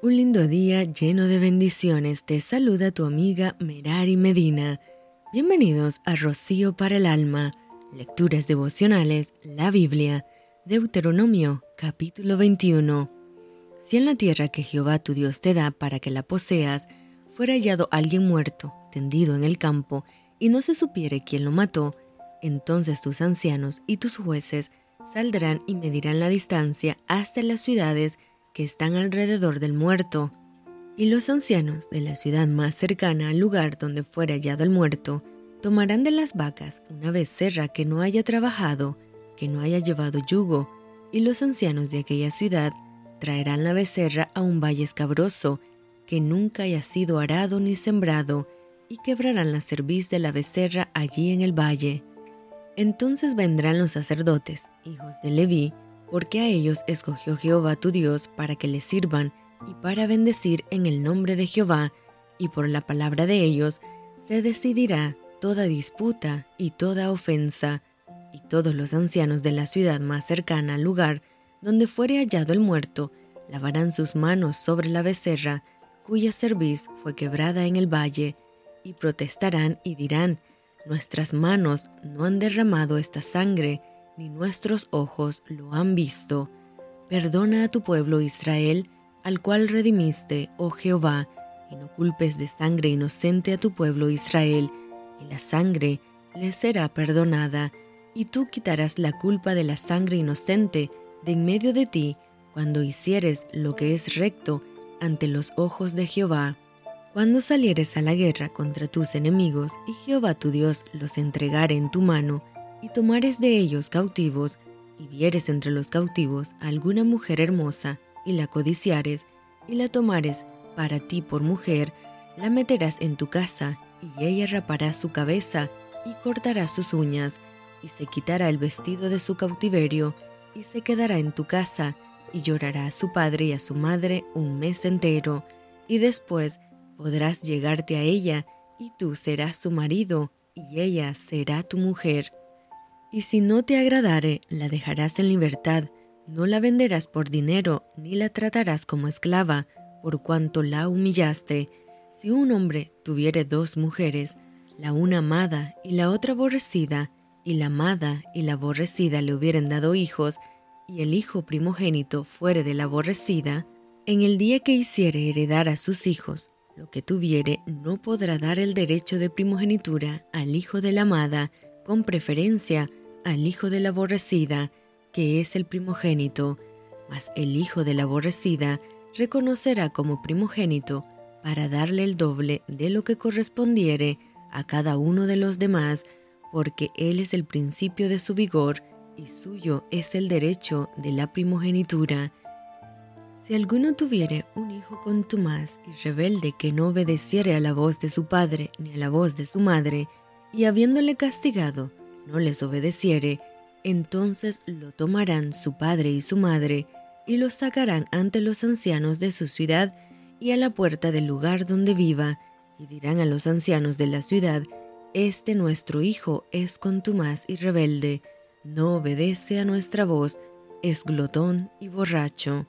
Un lindo día lleno de bendiciones. Te saluda tu amiga Merari Medina. Bienvenidos a Rocío para el Alma. Lecturas devocionales, la Biblia. Deuteronomio, capítulo 21. Si en la tierra que Jehová tu Dios te da para que la poseas, fuera hallado alguien muerto, tendido en el campo, y no se supiere quién lo mató, entonces tus ancianos y tus jueces saldrán y medirán la distancia hasta las ciudades que están alrededor del muerto, y los ancianos de la ciudad más cercana al lugar donde fuera hallado el muerto, tomarán de las vacas una becerra que no haya trabajado, que no haya llevado yugo, y los ancianos de aquella ciudad traerán la becerra a un valle escabroso, que nunca haya sido arado ni sembrado, y quebrarán la cerviz de la becerra allí en el valle. Entonces vendrán los sacerdotes, hijos de Leví, porque a ellos escogió Jehová tu Dios para que le sirvan y para bendecir en el nombre de Jehová, y por la palabra de ellos se decidirá toda disputa y toda ofensa, y todos los ancianos de la ciudad más cercana al lugar donde fuere hallado el muerto lavarán sus manos sobre la becerra, cuya cerviz fue quebrada en el valle, y protestarán y dirán, Nuestras manos no han derramado esta sangre, ni nuestros ojos lo han visto. Perdona a tu pueblo Israel, al cual redimiste, oh Jehová, y no culpes de sangre inocente a tu pueblo Israel, y la sangre le será perdonada, y tú quitarás la culpa de la sangre inocente de en medio de ti, cuando hicieres lo que es recto ante los ojos de Jehová. Cuando salieres a la guerra contra tus enemigos y Jehová tu Dios los entregare en tu mano, y tomares de ellos cautivos, y vieres entre los cautivos alguna mujer hermosa, y la codiciares, y la tomares para ti por mujer, la meterás en tu casa, y ella rapará su cabeza, y cortará sus uñas, y se quitará el vestido de su cautiverio, y se quedará en tu casa, y llorará a su padre y a su madre un mes entero, y después podrás llegarte a ella, y tú serás su marido, y ella será tu mujer. Y si no te agradare, la dejarás en libertad, no la venderás por dinero, ni la tratarás como esclava, por cuanto la humillaste. Si un hombre tuviere dos mujeres, la una amada y la otra aborrecida, y la amada y la aborrecida le hubieran dado hijos, y el hijo primogénito fuere de la aborrecida, en el día que hiciere heredar a sus hijos, lo que tuviere no podrá dar el derecho de primogenitura al hijo de la amada, con preferencia al hijo de la aborrecida, que es el primogénito, mas el hijo de la aborrecida reconocerá como primogénito para darle el doble de lo que correspondiere a cada uno de los demás, porque él es el principio de su vigor y suyo es el derecho de la primogenitura. Si alguno tuviere un hijo contumaz y rebelde que no obedeciere a la voz de su padre ni a la voz de su madre, y habiéndole castigado, no les obedeciere, entonces lo tomarán su padre y su madre, y lo sacarán ante los ancianos de su ciudad y a la puerta del lugar donde viva, y dirán a los ancianos de la ciudad, Este nuestro hijo es contumaz y rebelde, no obedece a nuestra voz, es glotón y borracho.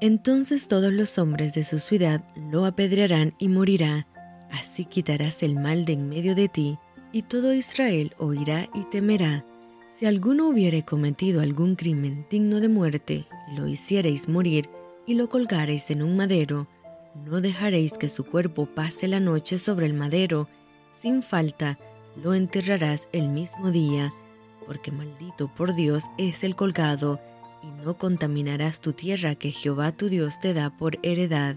Entonces todos los hombres de su ciudad lo apedrearán y morirá, así quitarás el mal de en medio de ti, y todo Israel oirá y temerá. Si alguno hubiere cometido algún crimen digno de muerte, y lo hiciereis morir, y lo colgareis en un madero, no dejaréis que su cuerpo pase la noche sobre el madero, sin falta lo enterrarás el mismo día, porque maldito por Dios es el colgado, y no contaminarás tu tierra que Jehová tu Dios te da por heredad.